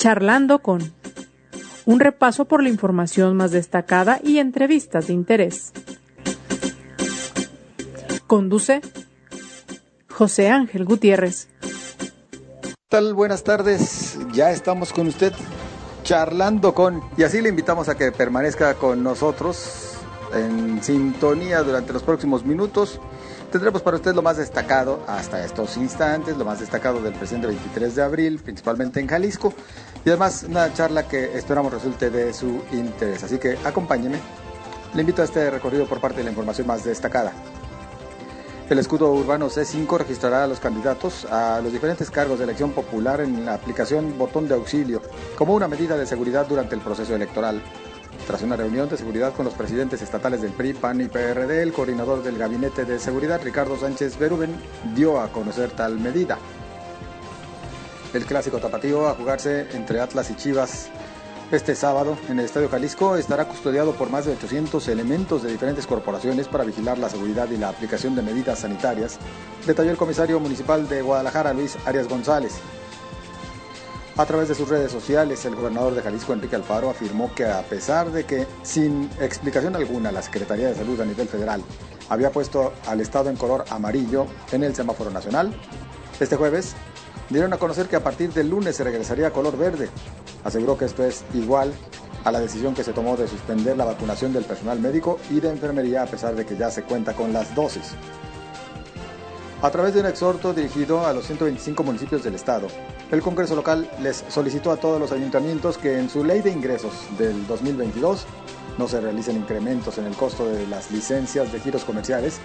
Charlando con un repaso por la información más destacada y entrevistas de interés. Conduce José Ángel Gutiérrez. tal? Buenas tardes. Ya estamos con usted charlando con y así le invitamos a que permanezca con nosotros en sintonía durante los próximos minutos. Tendremos para usted lo más destacado hasta estos instantes, lo más destacado del presente 23 de abril, principalmente en Jalisco, y además una charla que esperamos resulte de su interés. Así que acompáñeme. Le invito a este recorrido por parte de la información más destacada. El escudo urbano C5 registrará a los candidatos a los diferentes cargos de elección popular en la aplicación botón de auxilio como una medida de seguridad durante el proceso electoral. Tras una reunión de seguridad con los presidentes estatales del PRI, PAN y PRD, el coordinador del Gabinete de Seguridad, Ricardo Sánchez Beruben, dio a conocer tal medida. El clásico tapatío a jugarse entre Atlas y Chivas este sábado en el Estadio Jalisco estará custodiado por más de 800 elementos de diferentes corporaciones para vigilar la seguridad y la aplicación de medidas sanitarias, detalló el comisario municipal de Guadalajara, Luis Arias González. A través de sus redes sociales, el gobernador de Jalisco, Enrique Alfaro, afirmó que a pesar de que, sin explicación alguna, la Secretaría de Salud a nivel federal había puesto al Estado en color amarillo en el semáforo nacional, este jueves dieron a conocer que a partir del lunes se regresaría a color verde. Aseguró que esto es igual a la decisión que se tomó de suspender la vacunación del personal médico y de enfermería a pesar de que ya se cuenta con las dosis. A través de un exhorto dirigido a los 125 municipios del estado, el Congreso local les solicitó a todos los ayuntamientos que en su ley de ingresos del 2022 no se realicen incrementos en el costo de las licencias de giros comerciales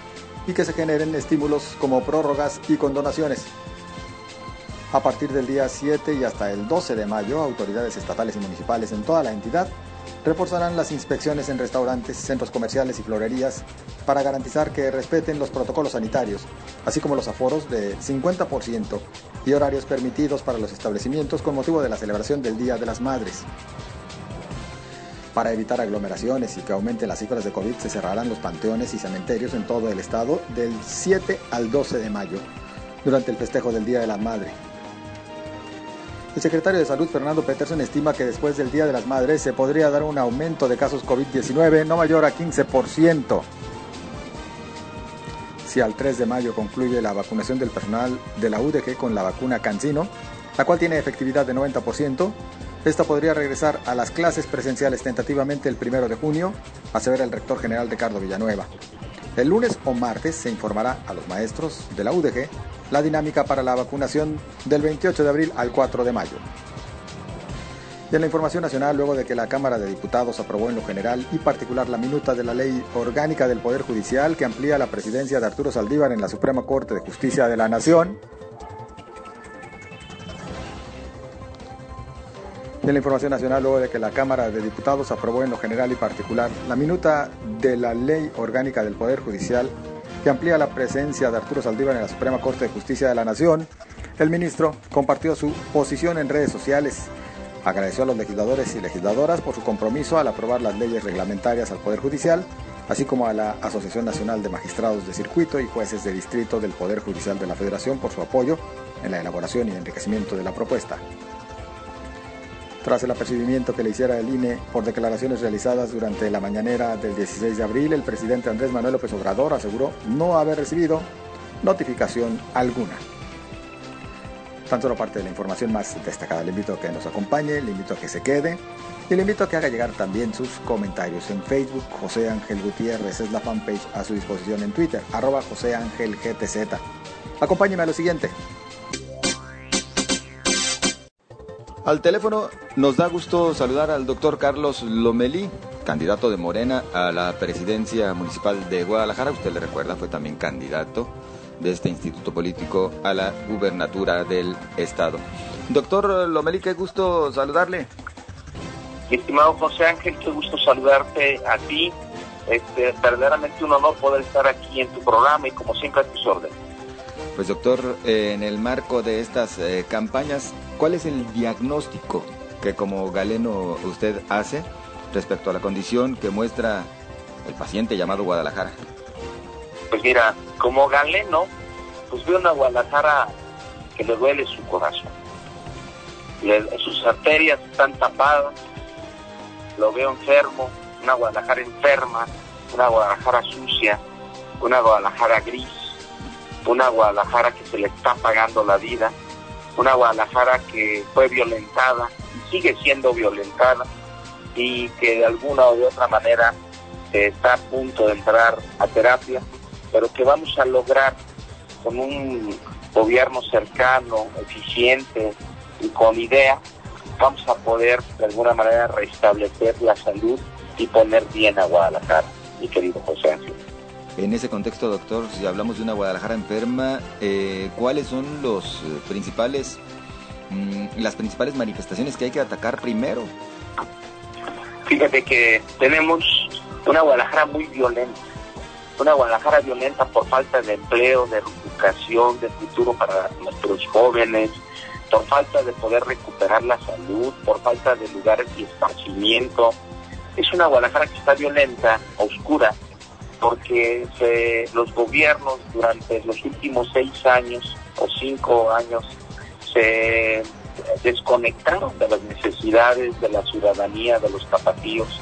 y que se generen estímulos como prórrogas y condonaciones. A partir del día 7 y hasta el 12 de mayo, autoridades estatales y municipales en toda la entidad reforzarán las inspecciones en restaurantes, centros comerciales y florerías para garantizar que respeten los protocolos sanitarios, así como los aforos de 50% y horarios permitidos para los establecimientos con motivo de la celebración del Día de las Madres. Para evitar aglomeraciones y que aumenten las cifras de COVID, se cerrarán los panteones y cementerios en todo el estado del 7 al 12 de mayo, durante el festejo del Día de la Madre. El secretario de Salud, Fernando Peterson, estima que después del Día de las Madres se podría dar un aumento de casos COVID-19 no mayor a 15%. Si al 3 de mayo concluye la vacunación del personal de la UDG con la vacuna Cancino, la cual tiene efectividad de 90%, esta podría regresar a las clases presenciales tentativamente el 1 de junio, asevera el rector general Ricardo Villanueva. El lunes o martes se informará a los maestros de la UDG la dinámica para la vacunación del 28 de abril al 4 de mayo. Y en la información nacional, luego de que la Cámara de Diputados aprobó en lo general y particular la minuta de la ley orgánica del Poder Judicial que amplía la presidencia de Arturo Saldívar en la Suprema Corte de Justicia de la Nación, en la información nacional luego de que la Cámara de Diputados aprobó en lo general y particular la minuta de la Ley Orgánica del Poder Judicial que amplía la presencia de Arturo Saldívar en la Suprema Corte de Justicia de la Nación, el ministro compartió su posición en redes sociales. Agradeció a los legisladores y legisladoras por su compromiso al aprobar las leyes reglamentarias al Poder Judicial, así como a la Asociación Nacional de Magistrados de Circuito y Jueces de Distrito del Poder Judicial de la Federación por su apoyo en la elaboración y enriquecimiento de la propuesta. Tras el apercibimiento que le hiciera el INE por declaraciones realizadas durante la mañanera del 16 de abril, el presidente Andrés Manuel López Obrador aseguró no haber recibido notificación alguna. Tan solo parte de la información más destacada. Le invito a que nos acompañe, le invito a que se quede y le invito a que haga llegar también sus comentarios en Facebook. José Ángel Gutiérrez es la fanpage a su disposición en Twitter, arroba José Ángel GTZ. Acompáñeme a lo siguiente. Al teléfono nos da gusto saludar al doctor Carlos Lomelí, candidato de Morena a la presidencia municipal de Guadalajara. Usted le recuerda, fue también candidato de este instituto político a la gubernatura del estado. Doctor Lomelí, qué gusto saludarle. estimado José Ángel, qué gusto saludarte a ti. Este, verdaderamente un honor poder estar aquí en tu programa y como siempre a tus órdenes. Pues doctor, eh, en el marco de estas eh, campañas, ¿cuál es el diagnóstico que como galeno usted hace respecto a la condición que muestra el paciente llamado Guadalajara? Pues mira, como galeno, pues veo una Guadalajara que le duele su corazón. sus arterias están tapadas, lo veo enfermo, una Guadalajara enferma, una Guadalajara sucia, una Guadalajara gris, una Guadalajara que se le está pagando la vida, una Guadalajara que fue violentada y sigue siendo violentada y que de alguna de otra manera está a punto de entrar a terapia, pero que vamos a lograr con un gobierno cercano, eficiente y con idea, vamos a poder de alguna manera restablecer la salud y poner bien a Guadalajara, mi querido José Ángel. En ese contexto, doctor, si hablamos de una Guadalajara enferma, eh, ¿cuáles son los eh, principales, mm, las principales manifestaciones que hay que atacar primero? Fíjate que tenemos una Guadalajara muy violenta, una Guadalajara violenta por falta de empleo, de educación, de futuro para nuestros jóvenes, por falta de poder recuperar la salud, por falta de lugares de esparcimiento. Es una Guadalajara que está violenta, oscura, porque los gobiernos durante los últimos seis años o cinco años se desconectaron de las necesidades de la ciudadanía, de los tapatíos.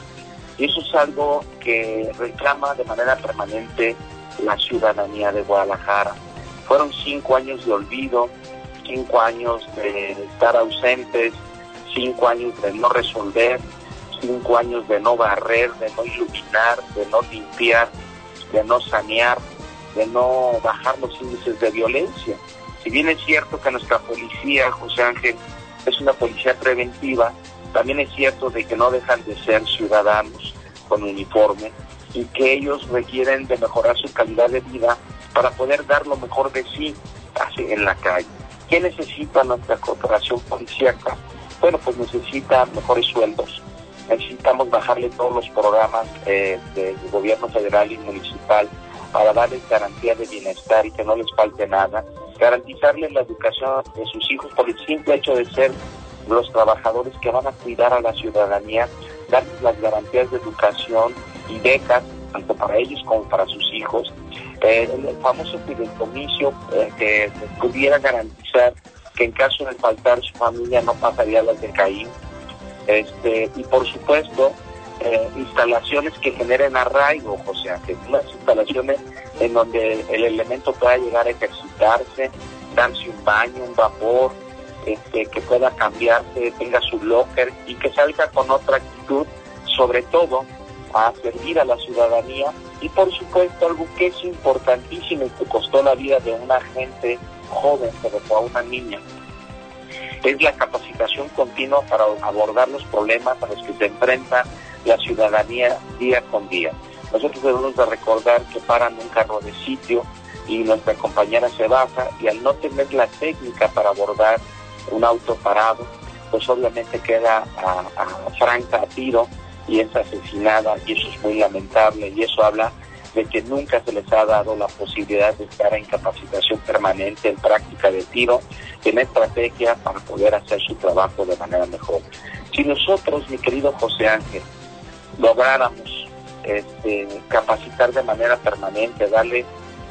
Y eso es algo que reclama de manera permanente la ciudadanía de Guadalajara. Fueron cinco años de olvido, cinco años de estar ausentes, cinco años de no resolver, cinco años de no barrer, de no iluminar, de no limpiar, de no sanear, de no bajar los índices de violencia. Si bien es cierto que nuestra policía, José Ángel, es una policía preventiva, también es cierto de que no dejan de ser ciudadanos con uniforme y que ellos requieren de mejorar su calidad de vida para poder dar lo mejor de sí en la calle. ¿Qué necesita nuestra corporación policíaca? Bueno, pues necesita mejores sueldos, necesitamos bajarle todos los programas eh, del gobierno federal y municipal para darles garantía de bienestar y que no les falte nada, garantizarles la educación de sus hijos por el simple hecho de ser los trabajadores que van a cuidar a la ciudadanía, darles las garantías de educación y becas, tanto para ellos como para sus hijos, eh, el famoso fideicomiso eh, que pudiera garantizar que en caso de faltar su familia no pasaría las de Caín, este, y por supuesto eh, instalaciones que generen arraigo, o sea, que unas instalaciones en donde el elemento pueda llegar a ejercitarse, darse un baño, un vapor, este, que pueda cambiarse, tenga su locker y que salga con otra actitud, sobre todo a servir a la ciudadanía y por supuesto algo que es importantísimo y que costó la vida de una gente joven, pero fue a una niña, es la capacitación continua para abordar los problemas a los que se enfrenta la ciudadanía día con día. Nosotros debemos de recordar que paran un carro de sitio y nuestra compañera se baja y al no tener la técnica para abordar un auto parado, pues obviamente queda a, a franca a tiro y es asesinada y eso es muy lamentable y eso habla de que nunca se les ha dado la posibilidad de estar en capacitación permanente, en práctica de tiro, en estrategia para poder hacer su trabajo de manera mejor. Si nosotros, mi querido José Ángel, lográramos este, capacitar de manera permanente, darle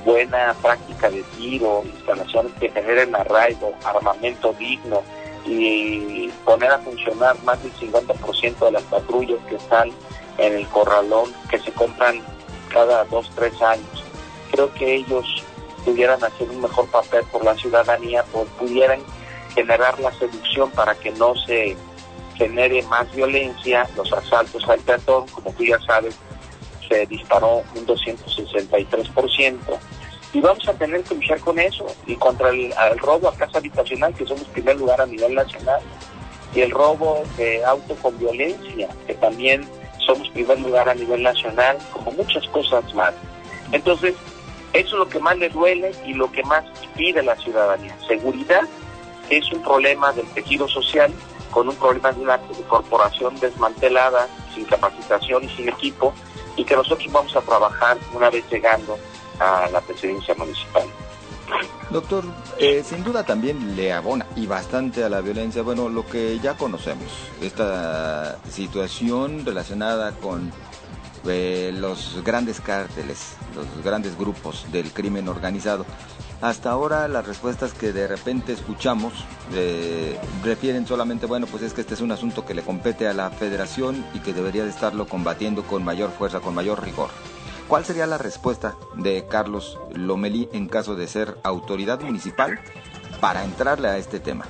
buena práctica de tiro, instalaciones que generen arraigo, armamento digno y poner a funcionar más del 50% de las patrullas que están en el corralón, que se compran cada dos, tres años. Creo que ellos pudieran hacer un mejor papel por la ciudadanía, o pudieran generar la seducción para que no se genere más violencia, los asaltos al peatón, como tú ya sabes, se disparó un 263%, y vamos a tener que luchar con eso, y contra el, robo a casa habitacional, que somos primer lugar a nivel nacional, y el robo de auto con violencia, que también somos primer lugar a nivel nacional, como muchas cosas más. Entonces, eso es lo que más le duele y lo que más pide la ciudadanía. Seguridad es un problema del tejido social, con un problema de una corporación desmantelada, sin capacitación y sin equipo, y que nosotros vamos a trabajar una vez llegando a la presidencia municipal. Doctor, eh, sin duda también le abona y bastante a la violencia, bueno, lo que ya conocemos, esta situación relacionada con eh, los grandes cárteles, los grandes grupos del crimen organizado. Hasta ahora las respuestas que de repente escuchamos eh, refieren solamente, bueno, pues es que este es un asunto que le compete a la federación y que debería de estarlo combatiendo con mayor fuerza, con mayor rigor. ¿Cuál sería la respuesta de Carlos Lomelí en caso de ser autoridad municipal para entrarle a este tema?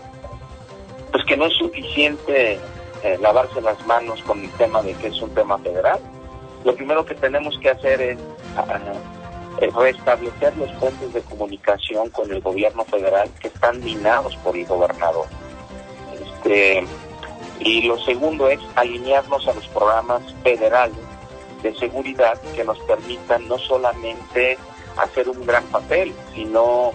Pues que no es suficiente eh, lavarse las manos con el tema de que es un tema federal. Lo primero que tenemos que hacer es uh, restablecer los puentes de comunicación con el gobierno federal que están minados por el gobernador. Este, y lo segundo es alinearnos a los programas federales de seguridad que nos permitan no solamente hacer un gran papel, sino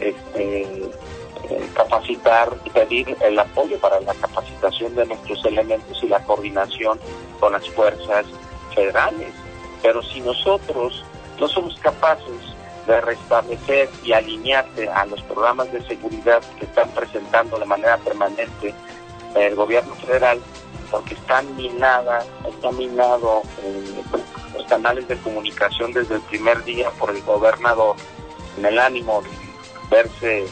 este, eh, capacitar y pedir el apoyo para la capacitación de nuestros elementos y la coordinación con las fuerzas federales. Pero si nosotros no somos capaces de restablecer y alinearse a los programas de seguridad que están presentando de manera permanente el gobierno federal, porque están minadas, está minado eh, los canales de comunicación desde el primer día por el gobernador en el ánimo de verse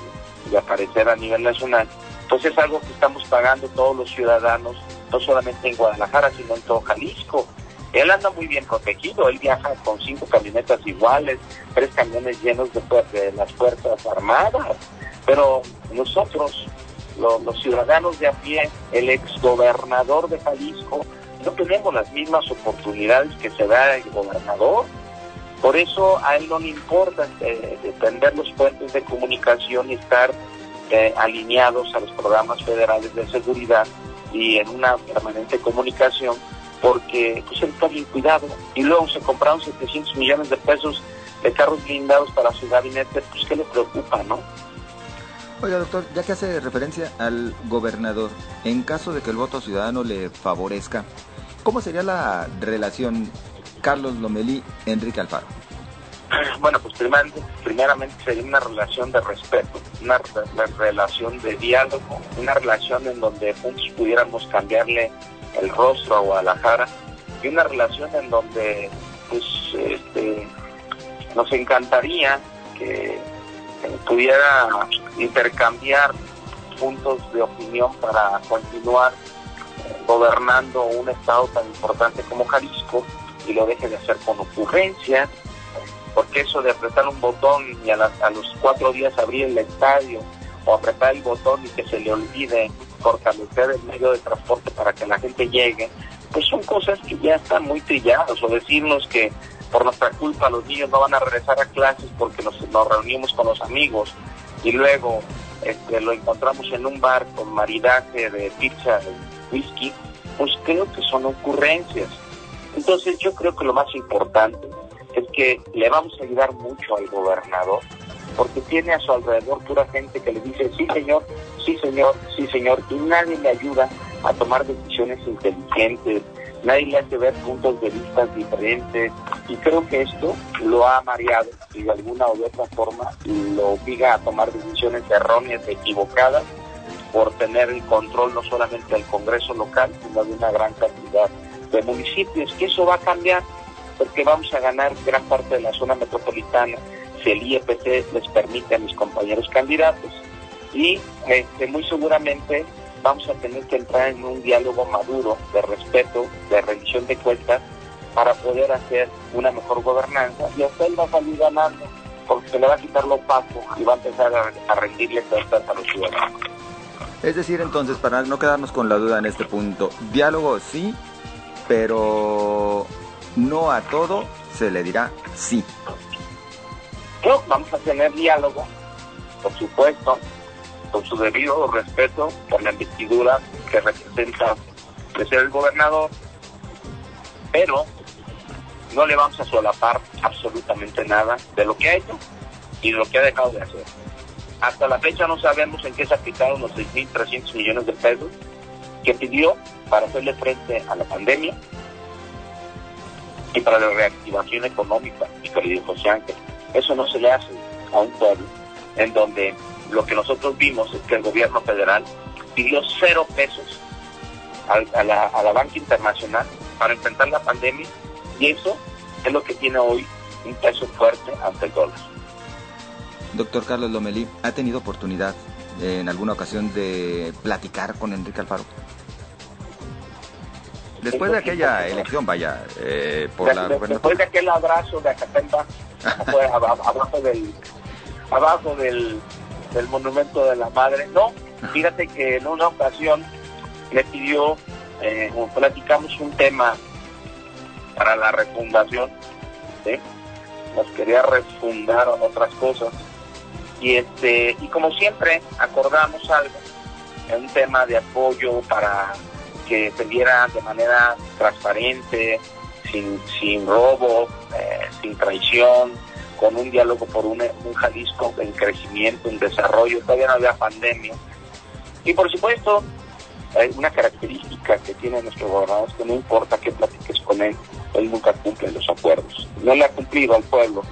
y aparecer a nivel nacional. Entonces es algo que estamos pagando todos los ciudadanos, no solamente en Guadalajara, sino en todo Jalisco. Él anda muy bien protegido, él viaja con cinco camionetas iguales, tres camiones llenos de, de las Fuerzas Armadas, pero nosotros los, ciudadanos de a pie, el exgobernador de Jalisco, no tenemos las mismas oportunidades que se da el gobernador. Por eso a él no le importa eh, defender los puentes de comunicación y estar eh, alineados a los programas federales de seguridad y en una permanente comunicación, porque pues, él está bien cuidado. Y luego se compraron 700 millones de pesos de carros blindados para su gabinete, pues ¿qué le preocupa, no? Oiga, doctor, ya que hace referencia al gobernador, en caso de que el voto ciudadano le favorezca, ¿cómo sería la relación Carlos Lomelí-Enrique Alfaro? Bueno, pues primeramente, sería una relación de respeto, una, relación de diálogo, una relación en donde juntos pudiéramos cambiarle el rostro a Guadalajara y una relación en donde pues este, nos encantaría que pudiera intercambiar puntos de opinión para continuar gobernando un estado tan importante como Jalisco y lo deje de hacer con ocurrencia, porque eso de apretar un botón y a, los cuatro días abrir el estadio o apretar el botón y que se le olvide fortalecer el medio de transporte para que la gente llegue, pues son cosas que ya están muy trilladas o decirnos que por nuestra culpa los niños no van a regresar a clases porque nos, reunimos con los amigos y luego este, lo encontramos en un bar con maridaje de pizza y whisky, pues creo que son ocurrencias. Entonces yo creo que lo más importante es que le vamos a ayudar mucho al gobernador, porque tiene a su alrededor pura gente que le dice, sí señor, sí señor, sí señor, y nadie le ayuda a tomar decisiones inteligentes, nadie le hace ver puntos de vista diferentes y creo que esto lo ha mareado y de alguna u otra forma lo obliga a tomar decisiones erróneas, equivocadas por tener el control no solamente del Congreso local, sino de una gran cantidad de municipios, que eso va a cambiar porque vamos a ganar gran parte de la zona metropolitana si el IEPC les permite a mis compañeros candidatos. Y este, muy seguramente vamos a tener que entrar en un diálogo maduro de respeto, de rendición de cuentas, para poder hacer una mejor gobernanza y usted va a salir ganando porque se le va a quitar lo opaco y va a empezar a, rendirle cuentas a los ciudadanos. Es decir, entonces, para no quedarnos con la duda en este punto, diálogo sí, pero no a todo se le dirá sí. No, vamos a tener diálogo, por supuesto, con su debido respeto por la investidura que representa ser el gobernador, pero no le vamos a solapar absolutamente nada de lo que ha hecho y de lo que ha dejado de hacer. Hasta la fecha no sabemos en qué se aplicaron los 6.300 millones de pesos que pidió para hacerle frente a la pandemia y para la reactivación económica, y querido José Ángel. Eso no se le hace a un pueblo en donde lo que nosotros vimos es que el gobierno federal pidió cero pesos a, la, banca internacional para enfrentar la pandemia Y eso es lo que tiene hoy un peso fuerte ante el dólar. Doctor Carlos Lomelí, ¿ha tenido oportunidad en alguna ocasión de platicar con Enrique Alfaro? Después de aquella elección, vaya, eh, por la Después de aquel abrazo de Acatempa, abajo del, abajo del, del monumento de la madre. No, fíjate que en una ocasión le pidió, eh, platicamos un tema para la refundación, ¿sí? nos quería refundar otras cosas y este y como siempre acordamos algo un tema de apoyo para que se diera de manera transparente sin, sin robo eh, sin traición con un diálogo por un, Jalisco en crecimiento en desarrollo todavía no había pandemia y por supuesto hay una característica que tiene nuestro gobernador es que no importa qué platiques con él él nunca cumple los acuerdos. No le ha cumplido al pueblo,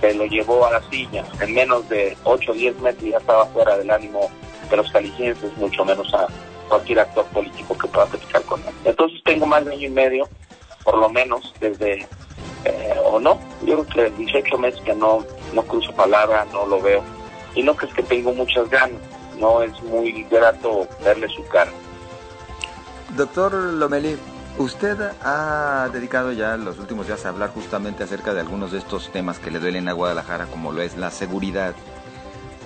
se lo llevó a la silla, en menos de 8 o 10 metros ya estaba fuera del ánimo de los calicienses, mucho menos a cualquier actor político que pueda platicar con él. Entonces tengo más de año y medio, por lo menos, desde, eh, o no, yo creo que 18 meses que no, no cruzo palabra, no lo veo, y no que es que tengo muchas ganas, no es muy grato verle su cara. Doctor Lomeli, Usted ha dedicado ya los últimos días a hablar justamente acerca de algunos de estos temas que le duelen a Guadalajara, como lo es la seguridad,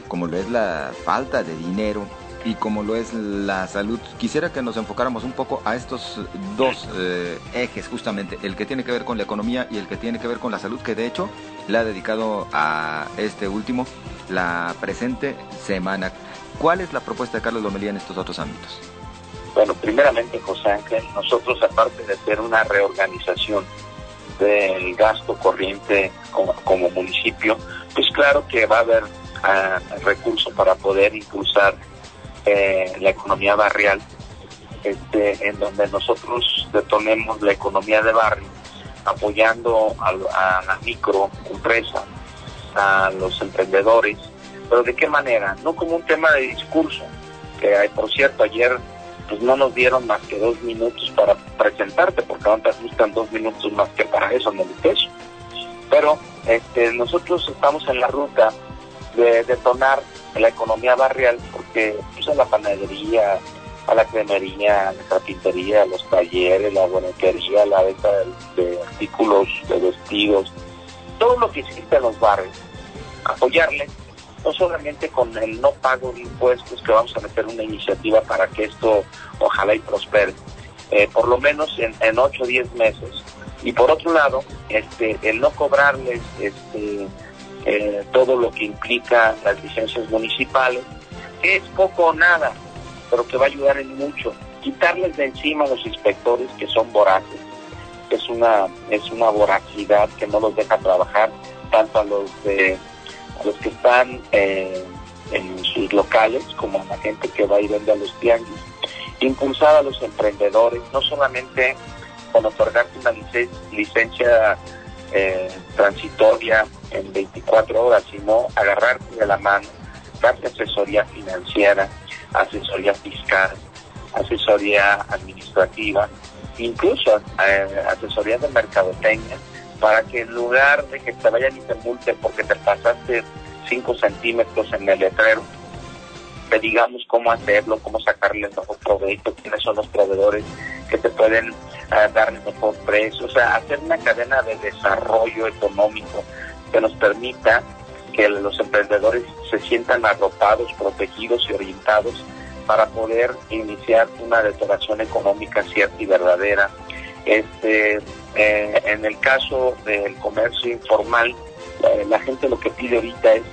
como lo es la falta de dinero y como lo es la salud. Quisiera que nos enfocáramos un poco a estos dos eh, ejes, justamente, el que tiene que ver con la economía y el que tiene que ver con la salud, que de hecho le ha dedicado a este último la presente semana. ¿Cuál es la propuesta de Carlos Lomelía en estos otros ámbitos? Bueno, primeramente, José Ángel, nosotros aparte de hacer una reorganización del gasto corriente como, municipio, pues claro que va a haber ah, recursos para poder impulsar eh, la economía barrial, este, en donde nosotros detonemos la economía de barrio, apoyando a, a la microempresa, a los emprendedores, pero de qué manera, no como un tema de discurso, que por cierto ayer pues no nos dieron más que dos minutos para presentarte, porque no te gustan dos minutos más que para eso, no eso. Pero este, nosotros estamos en la ruta de detonar la economía barrial, pues, a la panadería, a la cremería, a la carpintería, a los talleres, la bonequería, la venta de, artículos, de vestidos, todo lo que existe en los barrios, apoyarles no solamente con el no pago de impuestos, que vamos a meter una iniciativa para que esto ojalá y prospere, eh, por lo menos en, en 8 o 10 meses. Y por otro lado, este, el no cobrarles este, eh, todo lo que implica las licencias municipales, que es poco o nada, pero que va a ayudar en mucho. Quitarles de encima a los inspectores que son voraces, que es una, es una voracidad que no los deja trabajar, tanto a los de los que están eh, en sus locales, como a la gente que va y vende a los tianguis, impulsar a los emprendedores, no solamente con otorgarte una licencia eh, transitoria en 24 horas, sino agarrarte de la mano, darte asesoría financiera, asesoría fiscal, asesoría administrativa, incluso eh, asesoría de mercadotecnia, para que en lugar de que te vayan y te multen porque te pasaste 5 centímetros en el letrero, te digamos cómo hacerlo, cómo sacarle el mejor provecho, quiénes son los proveedores que te pueden eh, dar el mejor precio, o sea, hacer una cadena de desarrollo económico que nos permita que los emprendedores se sientan arropados, protegidos y orientados para poder iniciar una detonación económica cierta y verdadera. Este, eh, en el caso del comercio informal, la, gente lo que pide ahorita es,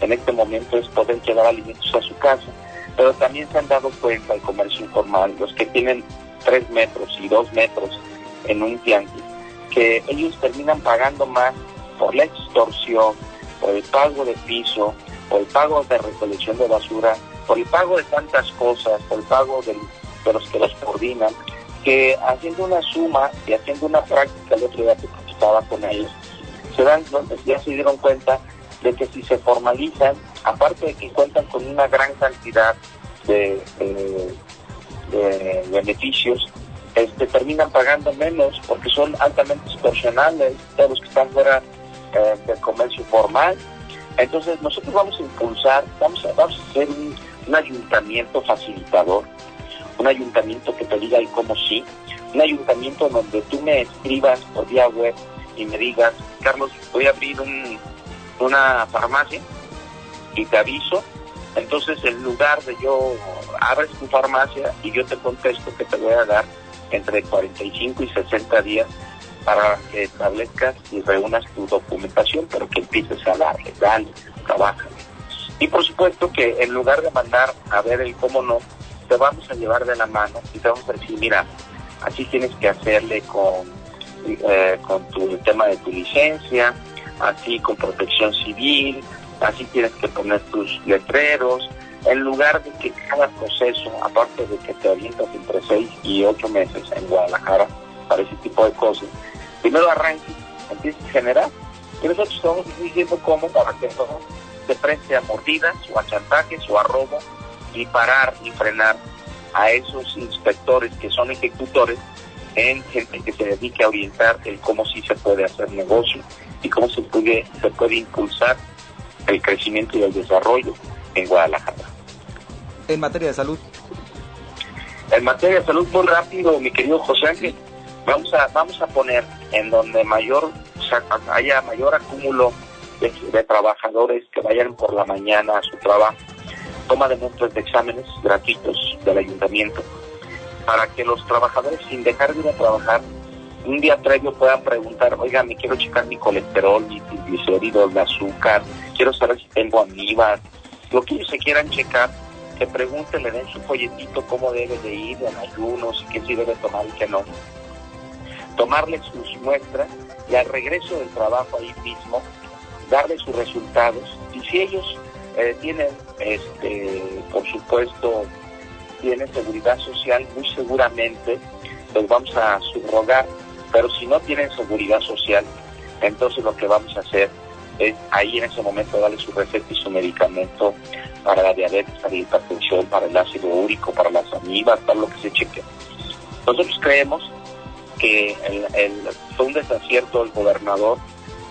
en este momento, es poder llevar alimentos a su casa. Pero también se han dado cuenta el comercio informal, los que tienen tres metros y dos metros en un tianguis, que ellos terminan pagando más por la extorsión, por el pago de piso, por el pago de recolección de basura, por el pago de tantas cosas, por el pago de los que los coordinan, que haciendo una suma y haciendo una práctica, el otro día que estaba con ellos, se dan, ya se dieron cuenta de que si se formalizan, aparte de que cuentan con una gran cantidad de, de beneficios, este, terminan pagando menos porque son altamente extorsionales, todos los que están fuera eh, del comercio formal. Entonces nosotros vamos a impulsar, vamos a, vamos a hacer un, ayuntamiento facilitador, un ayuntamiento que te diga el cómo sí, un ayuntamiento donde tú me escribas por vía web y me digas, Carlos, voy a abrir un, una farmacia y te aviso. Entonces, en lugar de yo abres tu farmacia y yo te contesto que te voy a dar entre 45 y 60 días para que establezcas y reúnas tu documentación, pero que empieces a darle, dale, trabaja. Y por supuesto que en lugar de mandar a ver el cómo no, te vamos a llevar de la mano y te vamos a decir, mira, así tienes que hacerle con, eh, con tu tema de tu licencia, así con protección civil, así tienes que poner tus letreros, en lugar de que cada proceso, aparte de que te orientas entre seis y ocho meses en Guadalajara para ese tipo de cosas, primero arranques, empieces a generar, y nosotros estamos diciendo cómo para que no se frente a mordidas o a chantajes o a robo y parar y frenar a esos inspectores que son ejecutores en gente que se dedique a orientar el cómo sí se puede hacer negocio y cómo se puede, se puede impulsar el crecimiento y el desarrollo en Guadalajara. En materia de salud. En materia de salud, muy rápido, mi querido José Ángel, vamos a, vamos a poner en donde mayor haya mayor acúmulo de, trabajadores que vayan por la mañana a su trabajo, toma de muestras de exámenes gratuitos del ayuntamiento, para que los trabajadores, sin dejar de ir a trabajar, un día previo puedan preguntar, oiga, me quiero checar mi colesterol, mi triglicéridos, el azúcar, quiero saber si tengo amibas, lo que ellos se quieran checar, que pregunten, le den su folletito cómo debe de ir en ayunos qué sí debe tomar y qué no. Tomarles sus muestras y al regreso del trabajo ahí mismo, darles sus resultados. Y si ellos eh, tienen, este, por supuesto, tienen seguridad social, muy seguramente les vamos a subrogar pero si no tienen seguridad social, entonces lo que vamos a hacer es ahí en ese momento darle su receta y su medicamento para la diabetes, para la hipertensión, para el ácido úrico, para las amibas, para lo que se cheque. Nosotros creemos que el, fue un desacierto del gobernador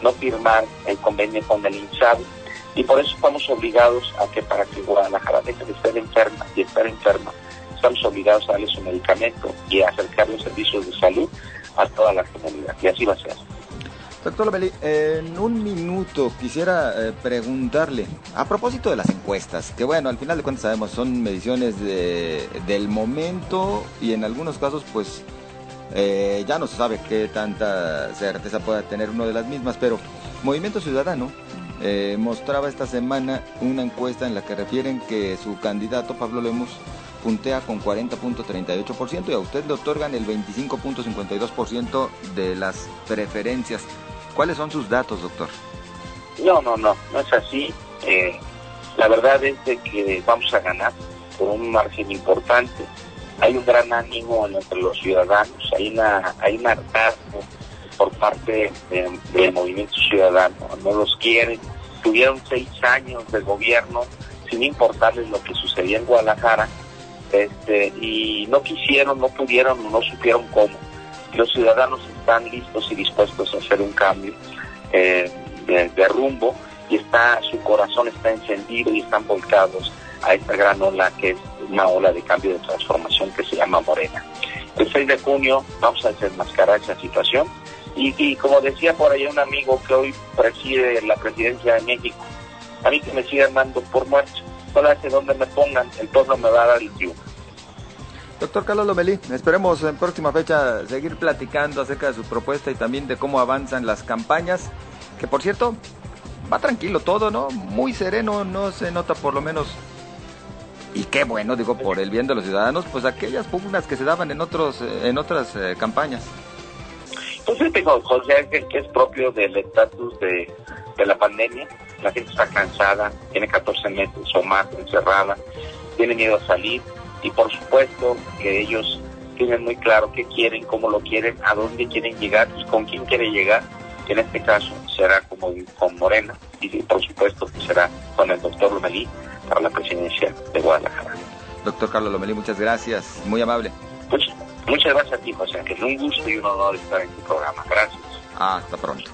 no firmar el convenio con el INSAB y por eso estamos obligados a que para que Guadalajara deje de estar enferma y estar enferma, estamos obligados a darle su medicamento y a acercar los servicios de salud a toda la comunidad. Y así va a ser. Doctor Lomeli, en un minuto quisiera eh, preguntarle, a propósito de las encuestas, que bueno, al final de cuentas sabemos, son mediciones de, del momento y en algunos casos pues eh, ya no se sabe qué tanta certeza pueda tener uno de las mismas, pero Movimiento Ciudadano eh, mostraba esta semana una encuesta en la que refieren que su candidato Pablo Lemos puntea con 40.38% y a usted le otorgan el 25.52% de las preferencias. ¿Cuáles son sus datos, doctor? No, no, no, no es así. Eh, la verdad es de que vamos a ganar por un margen importante. Hay un gran ánimo entre los ciudadanos, hay una, hay un hartazgo por parte del movimiento ciudadano, no los quieren. Tuvieron seis años de gobierno sin importarles lo que sucedía en Guadalajara este, y no quisieron, no pudieron, no supieron cómo. Los ciudadanos están listos y dispuestos a hacer un cambio eh, de, rumbo y está su corazón está encendido y están volcados a esta gran ola que es una ola de cambio de transformación que se llama Morena. El 6 de junio vamos a desenmascarar esa situación y, como decía por ahí un amigo que hoy preside la presidencia de México, a mí que me sigan dando por muerto hace donde me pongan, el pueblo me va a dar el triunfo. Doctor Carlos Lomelí, esperemos en próxima fecha seguir platicando acerca de su propuesta y también de cómo avanzan las campañas, que por cierto, va tranquilo todo, ¿no? Muy sereno, no se nota por lo menos y qué bueno, digo, por el bien de los ciudadanos, pues aquellas pugnas que se daban en otros en otras eh, campañas. Pues tengo José, que es propio del estatus de, de la pandemia, la gente está cansada, tiene 14 meses o más encerrada, tiene miedo a salir y por supuesto que ellos tienen muy claro qué quieren, cómo lo quieren, a dónde quieren llegar y con quién quiere llegar. En este caso será como con Morena y por supuesto que será con el doctor Lomelí para la presidencia de Guadalajara. Doctor Carlos Lomelí, muchas gracias, muy amable. muchas gracias a ti, José, que es un gusto y un honor estar en tu programa. Gracias. Hasta pronto.